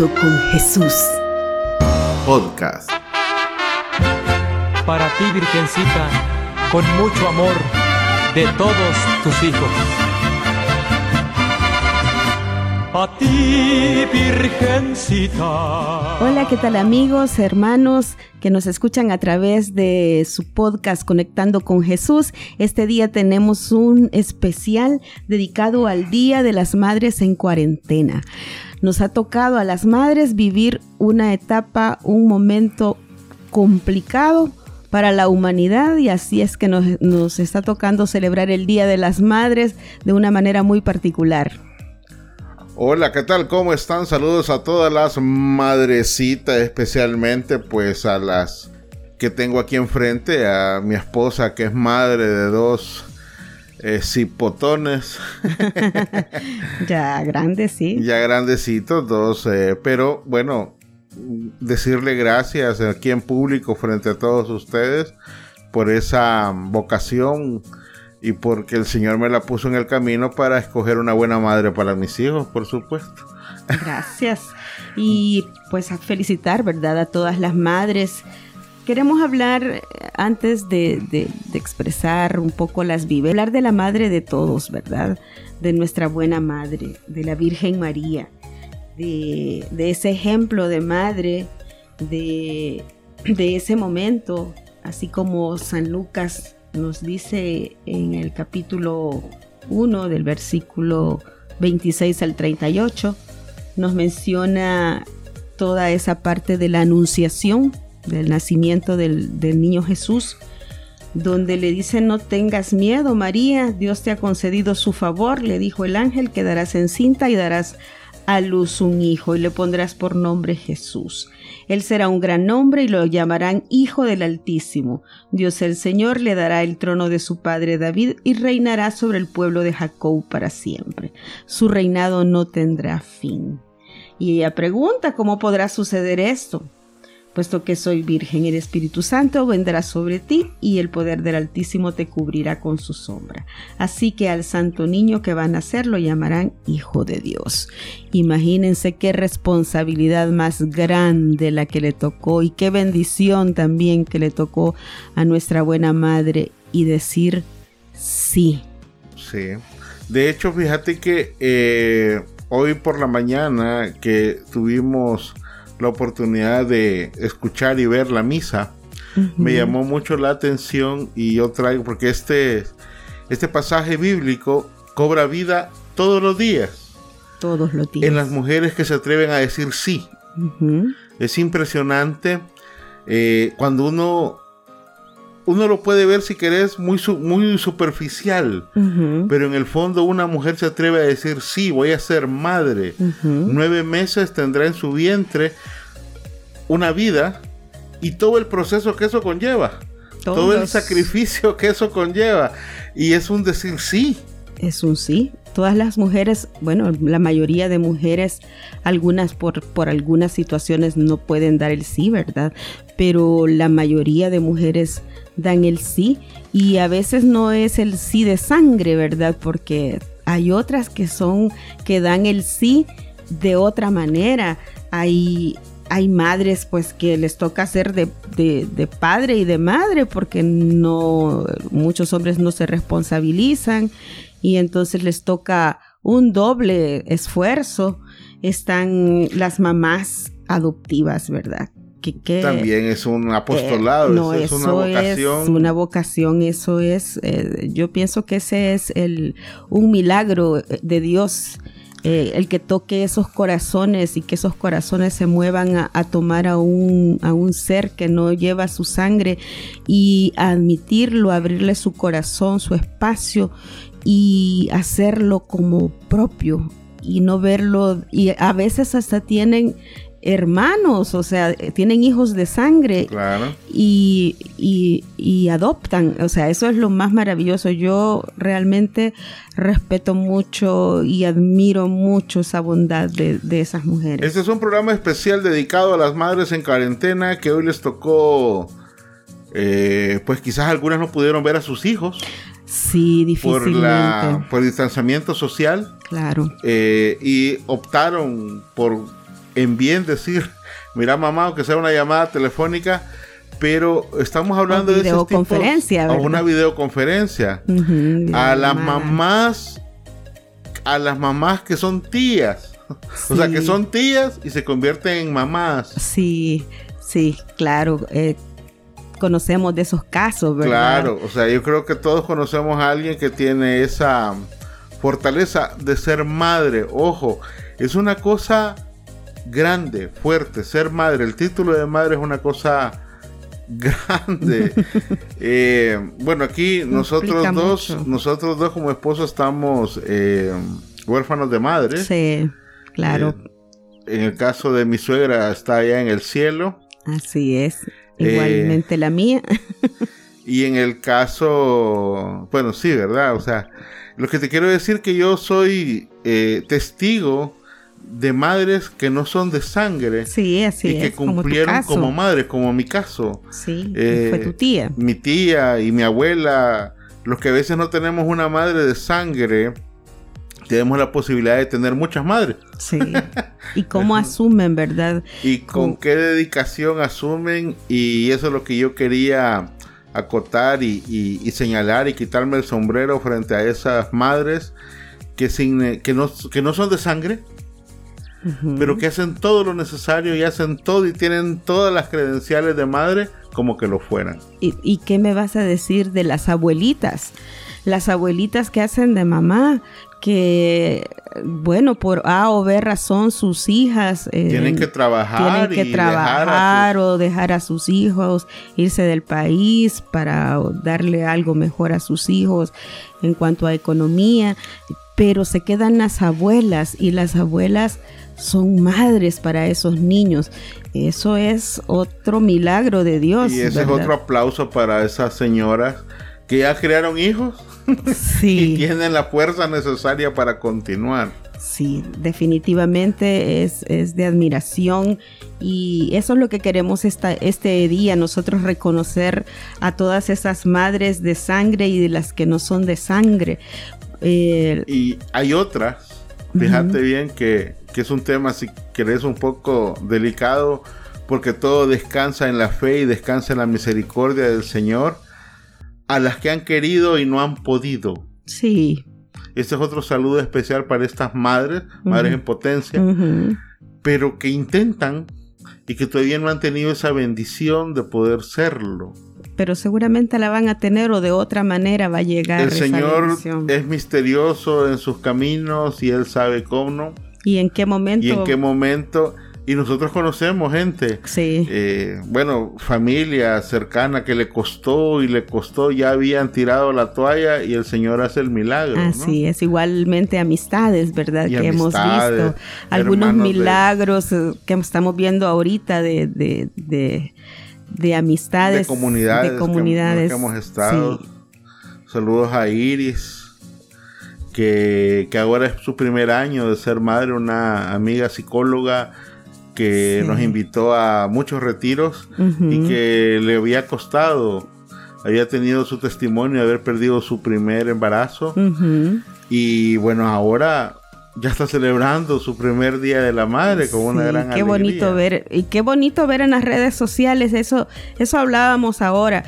Con Jesús. Podcast. Para ti, Virgencita, con mucho amor de todos tus hijos. A ti, Virgencita. Hola, ¿qué tal amigos, hermanos que nos escuchan a través de su podcast Conectando con Jesús? Este día tenemos un especial dedicado al Día de las Madres en cuarentena. Nos ha tocado a las madres vivir una etapa, un momento complicado para la humanidad y así es que nos, nos está tocando celebrar el Día de las Madres de una manera muy particular. Hola, ¿qué tal? ¿Cómo están? Saludos a todas las madrecitas, especialmente pues a las que tengo aquí enfrente, a mi esposa que es madre de dos eh, cipotones. ya grandes, sí. Ya grandecitos, dos, eh, pero bueno, decirle gracias aquí en público frente a todos ustedes por esa vocación y porque el Señor me la puso en el camino para escoger una buena madre para mis hijos, por supuesto. Gracias. Y pues a felicitar, ¿verdad? A todas las madres. Queremos hablar, eh, antes de, expresar un poco las vives, hablar de la madre de todos, ¿verdad? De nuestra buena madre, de la Virgen María, de, ese ejemplo de madre, de, de ese momento, así como San Lucas nos dice en el capítulo 1 del versículo 26 al 38, nos menciona toda esa parte de la anunciación del nacimiento del, niño Jesús, donde le dice, no tengas miedo, María, Dios te ha concedido su favor, le dijo el ángel, quedarás encinta y darás a luz un hijo y le pondrás por nombre Jesús. Él será un gran nombre y lo llamarán Hijo del Altísimo. Dios el Señor le dará el trono de su padre David y reinará sobre el pueblo de Jacob para siempre. Su reinado no tendrá fin. Y ella pregunta, ¿cómo podrá suceder esto? Puesto que soy virgen, el Espíritu Santo vendrá sobre ti y el poder del Altísimo te cubrirá con su sombra. Así que al santo niño que va a nacer lo llamarán Hijo de Dios. Imagínense qué responsabilidad más grande la que le tocó y qué bendición también que le tocó a nuestra buena madre y decir sí. Sí. De hecho, fíjate que eh, hoy por la mañana que tuvimos la oportunidad de escuchar y ver la misa, me llamó mucho la atención y yo traigo, porque este, este pasaje bíblico cobra vida todos los días. Todos los días. En las mujeres que se atreven a decir sí. Es impresionante eh, cuando uno uno lo puede ver si querés muy, muy superficial, pero en el fondo una mujer se atreve a decir, sí, voy a ser madre. Nueve meses tendrá en su vientre una vida y todo el proceso que eso conlleva. Todo el sacrificio que eso conlleva. Y es un decir sí. Es un sí. Todas las mujeres, bueno, la mayoría de mujeres, algunas por, por algunas situaciones no pueden dar el sí, ¿verdad? Pero la mayoría de mujeres dan el sí y a veces no es el sí de sangre, ¿verdad? Porque hay otras que son, que dan el sí de otra manera. Hay, hay madres pues que les toca ser de, de, padre y de madre porque no, muchos hombres no se responsabilizan y entonces les toca un doble esfuerzo. Están las mamás adoptivas, ¿verdad? También es un apostolado, eh, no, es una vocación. Es una vocación, eso es, eh, yo pienso que ese es el, un milagro de Dios. Eh, el que toque esos corazones y que esos corazones se muevan a, tomar a un, a un, ser que no lleva su sangre y admitirlo, abrirle su corazón, su espacio y hacerlo como propio y no verlo y a veces hasta tienen hermanos, o sea, tienen hijos de sangre y, y, adoptan, o sea, eso es lo más maravilloso. Yo realmente respeto mucho y admiro mucho esa bondad de, esas mujeres. Este es un programa especial dedicado a las madres en cuarentena que hoy les tocó, eh, pues quizás algunas no pudieron ver a sus hijos. Sí, difícilmente. Por, la, por el distanciamiento social. Claro. Eh, y optaron por en bien decir, mira mamá, aunque sea una llamada telefónica, pero estamos hablando de videoconferencia, o una videoconferencia a las mamás, a las mamás que son tías, o sea que son tías y se convierten en mamás. Sí, sí, claro. Eh, conocemos de esos casos, ¿verdad? Claro, o sea, yo creo que todos conocemos a alguien que tiene esa fortaleza de ser madre. Ojo, es una cosa grande, fuerte, ser madre. El título de madre es una cosa grande. Eh, bueno, aquí nosotros dos, nosotros dos como esposos estamos eh, huérfanos de madre. Sí, claro. Eh, en el caso de mi suegra está allá en el cielo. Así es. Igualmente la mía. y en el caso, bueno, sí, ¿verdad? O sea, lo que te quiero decir que yo soy testigo de madres que no son de sangre. Sí, así y que cumplieron como, madres, como mi caso. Sí, eh, fue tu tía. Mi tía y mi abuela, los que a veces no tenemos una madre de sangre, tenemos la posibilidad de tener muchas madres. Sí. Y cómo asumen, ¿verdad? Y con, qué dedicación asumen. Y eso es lo que yo quería acotar y, y señalar y quitarme el sombrero frente a esas madres que, sin, que, no, que no son de sangre, pero que hacen todo lo necesario y hacen todo y tienen todas las credenciales de madre como que lo fueran. ¿Y, qué me vas a decir de las abuelitas? Las abuelitas que hacen de mamá, que, bueno, por A o B razón, sus hijas eh, tienen que trabajar, tienen que trabajar o dejar a sus hijos, irse del país para darle algo mejor a sus hijos en cuanto a economía, pero se quedan las abuelas y las abuelas son madres para esos niños. Eso es otro milagro de Dios. Y ese es otro aplauso para esas señoras que ya crearon hijos sí. y tienen la fuerza necesaria para continuar. Sí, definitivamente es, de admiración y eso es lo que queremos esta, este día, nosotros reconocer a todas esas madres de sangre y de las que no son de sangre. Y hay otras, fíjate bien que que es un tema, si querés, un poco delicado, porque todo descansa en la fe y descansa en la misericordia del Señor, a las que han querido y no han podido. Sí. Este es otro saludo especial para estas madres, madres en potencia, pero que intentan y que todavía no han tenido esa bendición de poder serlo. Pero seguramente la van a tener o de otra manera va a llegar. El Señor es misterioso en sus caminos y Él sabe cómo. ¿Y en qué momento? ¿Y en qué momento? Y nosotros conocemos gente, sí. Eh, bueno, familia cercana que le costó y le costó, ya habían tirado la toalla y el Señor hace el milagro. Así es, igualmente amistades, ¿verdad? que hemos visto algunos milagros eh, que estamos viendo ahorita de, de, de, amistades. De comunidades. De comunidades. Que, hemos estado. Saludos a Iris que, ahora es su primer año de ser madre, una amiga psicóloga que nos invitó a muchos retiros y que le había costado, había tenido su testimonio de haber perdido su primer embarazo y bueno, ahora ya está celebrando su primer día de la madre con una gran qué bonito ver y qué bonito ver en las redes sociales eso eso hablábamos ahora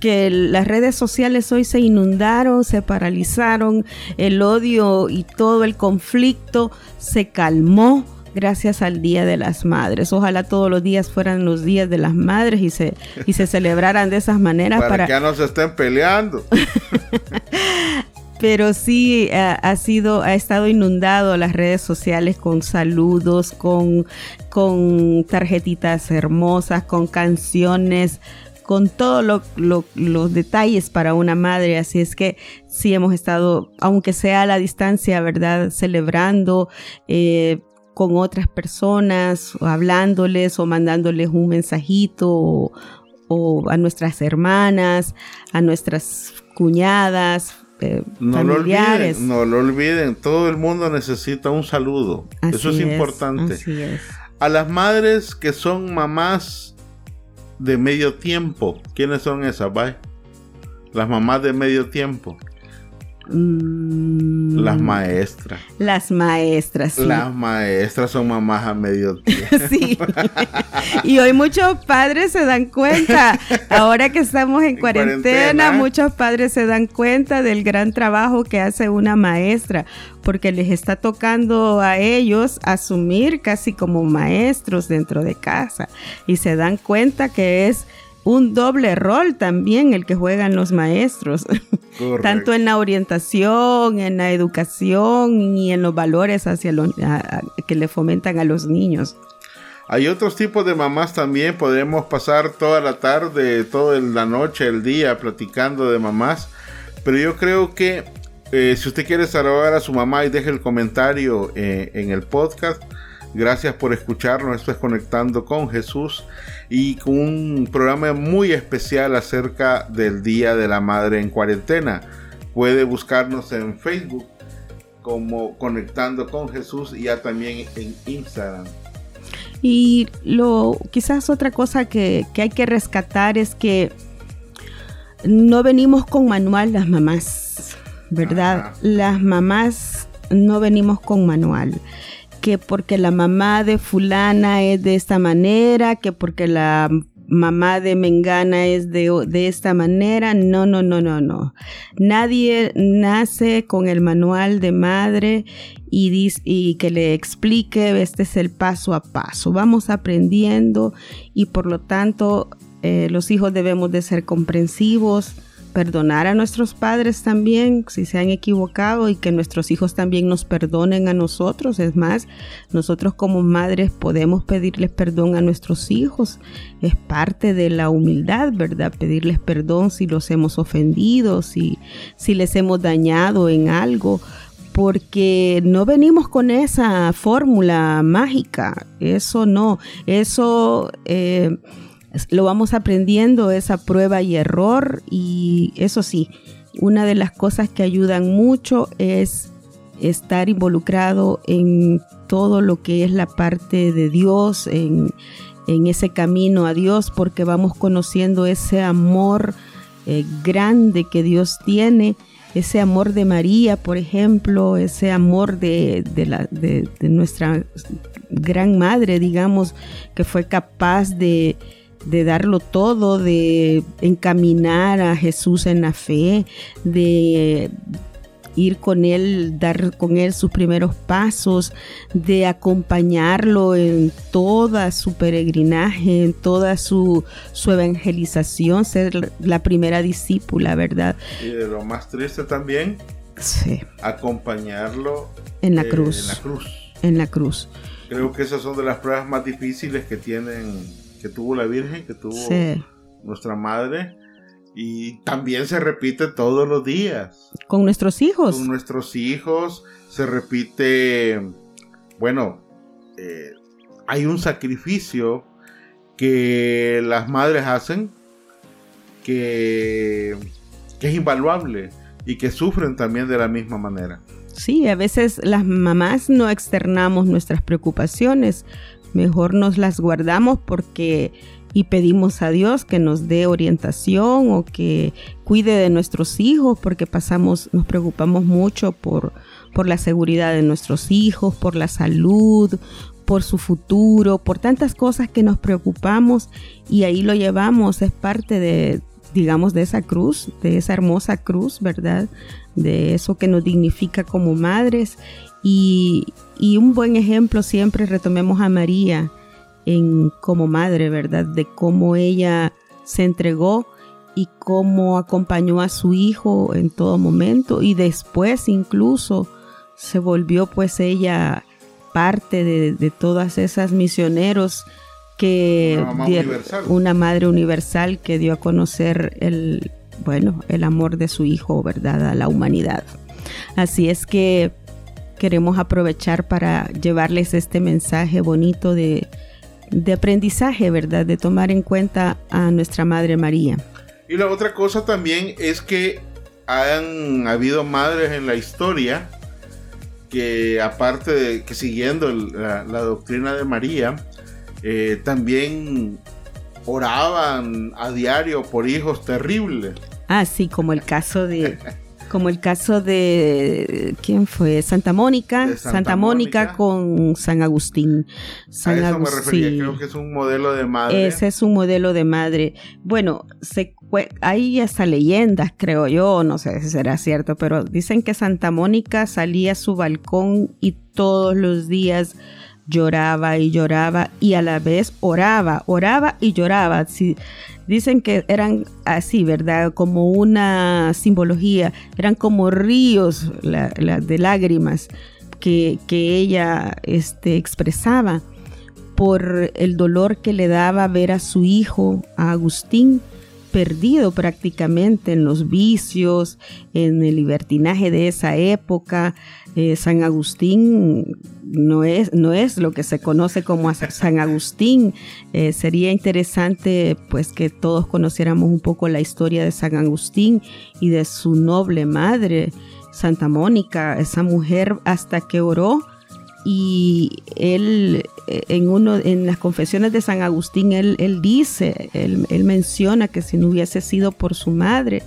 que las redes sociales hoy se inundaron, se paralizaron, el odio y todo el conflicto se calmó gracias al Día de las Madres. Ojalá todos los días fueran los días de las madres y se, y se celebraran de esas maneras. Para, que ya no se estén peleando. Pero sí ha, sido, ha estado inundado las redes sociales con saludos, con, con tarjetitas hermosas, con canciones con todos los detalles para una madre. Así es que sí hemos estado, aunque sea a la distancia, ¿verdad? Celebrando. Eh, con otras personas, o hablándoles o mandándoles un mensajito o, a nuestras hermanas, a nuestras cuñadas, eh, no familiares. Lo olviden, no lo olviden, todo el mundo necesita un saludo. Eso es, importante. A las madres que son mamás de medio tiempo. ¿Quiénes son esas, Las mamás de medio tiempo. Mm. Las maestras. Las maestras. Sí. Las maestras son mamás a medio tiempo. sí. Y hoy muchos padres se dan cuenta, ahora que estamos en, cuarentena, muchos padres se dan cuenta del gran trabajo que hace una maestra, porque les está tocando a ellos asumir casi como maestros dentro de casa y se dan cuenta que es un doble rol también el que juegan los maestros, tanto en la orientación, en la educación y en los valores hacia los, que le fomentan a los niños. Hay otros tipos de mamás también, podemos pasar toda la tarde, toda la noche, el día platicando de mamás, pero yo creo que eh, si usted quiere saludar a su mamá y deje el comentario eh, en el podcast, gracias por escucharnos, esto es Conectando con Jesús y con un programa muy especial acerca del Día de la Madre en cuarentena. Puede buscarnos en Facebook como Conectando con Jesús y ya también en Instagram. Y lo quizás otra cosa que, que hay que rescatar es que no venimos con manual las mamás, ¿verdad? Las mamás no venimos con manual que porque la mamá de fulana es de esta manera, que porque la mamá de Mengana es de, de, esta manera. No, no, no, no, no. Nadie nace con el manual de madre y, y que le explique, este es el paso a paso. Vamos aprendiendo y por lo tanto eh, los hijos debemos de ser comprensivos perdonar a nuestros padres también si se han equivocado y que nuestros hijos también nos perdonen a nosotros. Es más, nosotros como madres podemos pedirles perdón a nuestros hijos. Es parte de la humildad, ¿verdad? Pedirles perdón si los hemos ofendido, si, si les hemos dañado en algo porque no venimos con esa fórmula mágica, eso no, eso eh, lo vamos aprendiendo, esa prueba y error y eso sí, una de las cosas que ayudan mucho es estar involucrado en todo lo que es la parte de Dios, en, ese camino a Dios, porque vamos conociendo ese amor eh, grande que Dios tiene, ese amor de María, por ejemplo, ese amor de, de nuestra gran madre, digamos, que fue capaz de, de darlo todo, de encaminar a Jesús en la fe, de ir con él, dar con él sus primeros pasos, de acompañarlo en toda su peregrinaje, en toda su, su evangelización, ser la primera discípula, ¿verdad? Y de lo más triste también, sí. acompañarlo en la cruz. En la cruz. En la cruz. Creo que esas son de las pruebas más difíciles que tienen que tuvo la Virgen, que tuvo nuestra madre. Y también se repite todos los días. Con nuestros hijos. Con nuestros hijos. Se repite, bueno, eh, hay un sacrificio que las madres hacen que, que es invaluable y que sufren también de la misma manera. Sí, a veces las mamás no externamos nuestras preocupaciones, mejor nos las guardamos porque y pedimos a Dios que nos dé orientación o que cuide de nuestros hijos porque pasamos, nos preocupamos mucho por, por la seguridad de nuestros hijos, por la salud, por su futuro, por tantas cosas que nos preocupamos y ahí lo llevamos, es parte de, digamos, de esa cruz, de esa hermosa cruz, ¿verdad? De eso que nos dignifica como madres y, y un buen ejemplo siempre retomemos a María en, como madre, ¿verdad? De cómo ella se entregó y cómo acompañó a su hijo en todo momento y después incluso se volvió pues ella parte de, de todas esas misioneros que una, una madre universal que dio a conocer el bueno el amor de su hijo verdad a la humanidad así es que queremos aprovechar para llevarles este mensaje bonito de, aprendizaje, ¿verdad? De tomar en cuenta a nuestra Madre María. Y la otra cosa también es que han habido madres en la historia que aparte de que siguiendo la, doctrina de María, eh, también oraban a diario por hijos terribles. Así como el caso de Como el caso de, ¿quién fue? Santa Mónica, Santa, Mónica, con San Agustín. San a eso me refería, creo que es un modelo de madre. Ese es un modelo de madre. Bueno, se, hay hasta leyendas, creo yo, no sé si será cierto, pero dicen que Santa Mónica salía a su balcón y todos los días lloraba y lloraba y a la vez oraba, oraba y lloraba. dicen que eran así, ¿verdad? Como una simbología, eran como ríos de lágrimas que, ella este, expresaba por el dolor que le daba ver a su hijo, a Agustín, perdido prácticamente en los vicios, en el libertinaje de esa época. Eh, San Agustín no es, no es lo que se conoce como San Agustín. Eh, sería interesante pues que todos conociéramos un poco la historia de San Agustín y de su noble madre, Santa Mónica, esa mujer hasta que oró y él eh, en uno en las confesiones de San Agustín él, él dice él, menciona que si no hubiese sido por su madre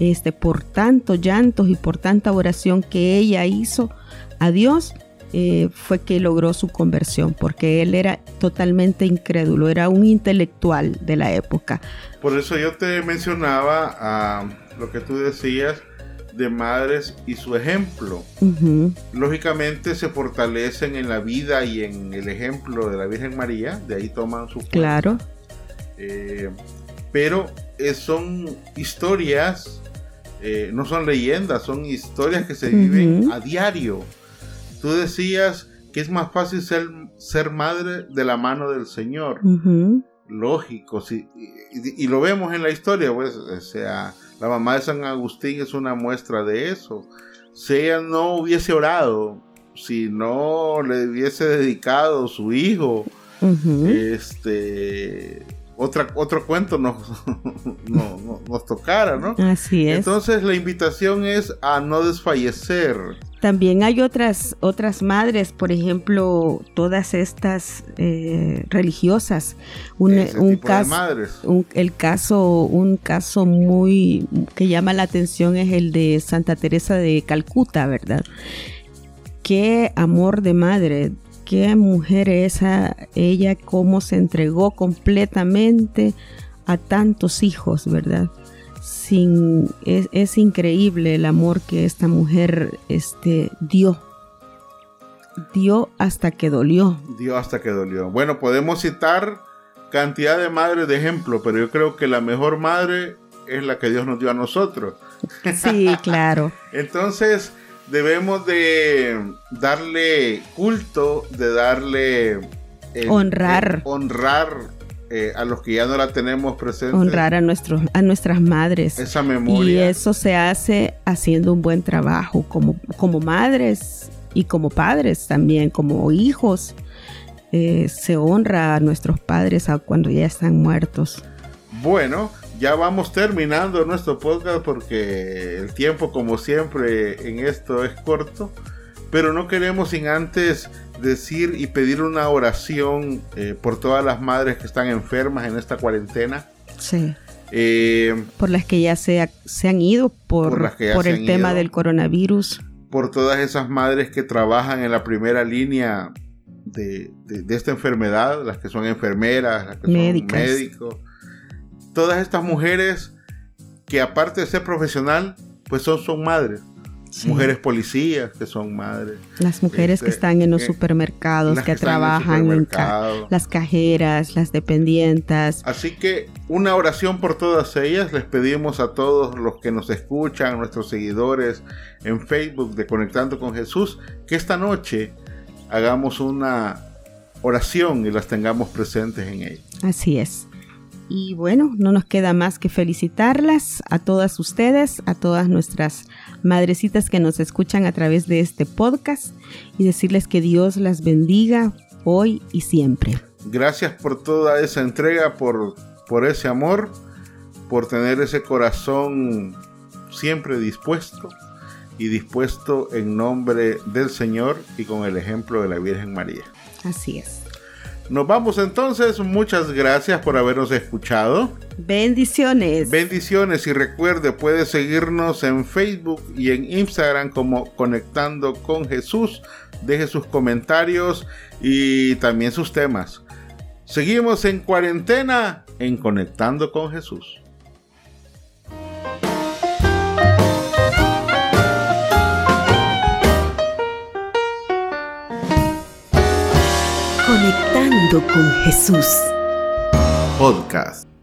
este por tantos llantos y por tanta oración que ella hizo a Dios eh, fue que logró su conversión porque él era totalmente incrédulo era un intelectual de la época por eso yo te mencionaba ah, lo que tú decías de madres y su ejemplo. Lógicamente se fortalecen en la vida y en el ejemplo de la Virgen María, de ahí toman su Claro. Eh, pero eh, son historias, eh, no son leyendas, son historias que se viven a diario. Tú decías que es más fácil ser, ser madre de la mano del Señor. Lógico, sí, y, y, lo vemos en la historia, pues, o sea, la mamá de San Agustín es una muestra de eso. Si ella no hubiese orado, si no le hubiese dedicado su hijo, este otra, otro cuento nos, nos tocara, ¿no? Así es. Entonces la invitación es a no desfallecer. También hay otras, otras madres, por ejemplo, todas estas eh, religiosas. Un, un caso, el caso, un caso muy que llama la atención es el de Santa Teresa de Calcuta, ¿verdad? Qué amor de madre qué mujer esa, ella cómo se entregó completamente a tantos hijos, ¿verdad? Sin, es, increíble el amor que esta mujer este, dio. Dio hasta que dolió. Dio hasta que dolió. Bueno, podemos citar cantidad de madres de ejemplo, pero yo creo que la mejor madre es la que Dios nos dio a nosotros. Sí, claro. Entonces, debemos de darle culto, de darle... honrar. honrar eh, a los que ya no la tenemos presente. Honrar a, nuestros, a nuestras madres. Esa memoria. Y eso se hace haciendo un buen trabajo como, como madres y como padres también, como hijos. Eh, se honra a nuestros padres cuando ya están muertos. Bueno, ya vamos terminando nuestro podcast porque el tiempo como siempre en esto es corto, pero no queremos sin antes decir y pedir una oración eh, por todas las madres que están enfermas en esta cuarentena. Sí. Eh, por las que ya se, se han ido por, por, el tema del coronavirus. Por todas esas madres que trabajan en la primera línea de, esta enfermedad, las que son enfermeras, las que son médicos todas estas mujeres que aparte de ser profesional, pues son, son madres. Mujeres policías que son madres. Las mujeres que este, están en los supermercados, que, trabajan en, las cajeras, las dependientas. Así que una oración por todas ellas. Les pedimos a todos los que nos escuchan, nuestros seguidores en Facebook de Conectando con Jesús, que esta noche hagamos una oración y las tengamos presentes en ella. Así es. Y bueno, no nos queda más que felicitarlas a todas ustedes, a todas nuestras madrecitas que nos escuchan a través de este podcast y decirles que Dios las bendiga hoy y siempre. Gracias por toda esa entrega, por, por ese amor, por tener ese corazón siempre dispuesto y dispuesto en nombre del Señor y con el ejemplo de la Virgen María. Así es. Nos vamos entonces. Muchas gracias por habernos escuchado. Bendiciones. Bendiciones y recuerde, puede seguirnos en Facebook y en Instagram como Conectando con Jesús. Deje sus comentarios y también sus temas. Seguimos en cuarentena en Conectando con Jesús. Conectando con Jesús. Podcast.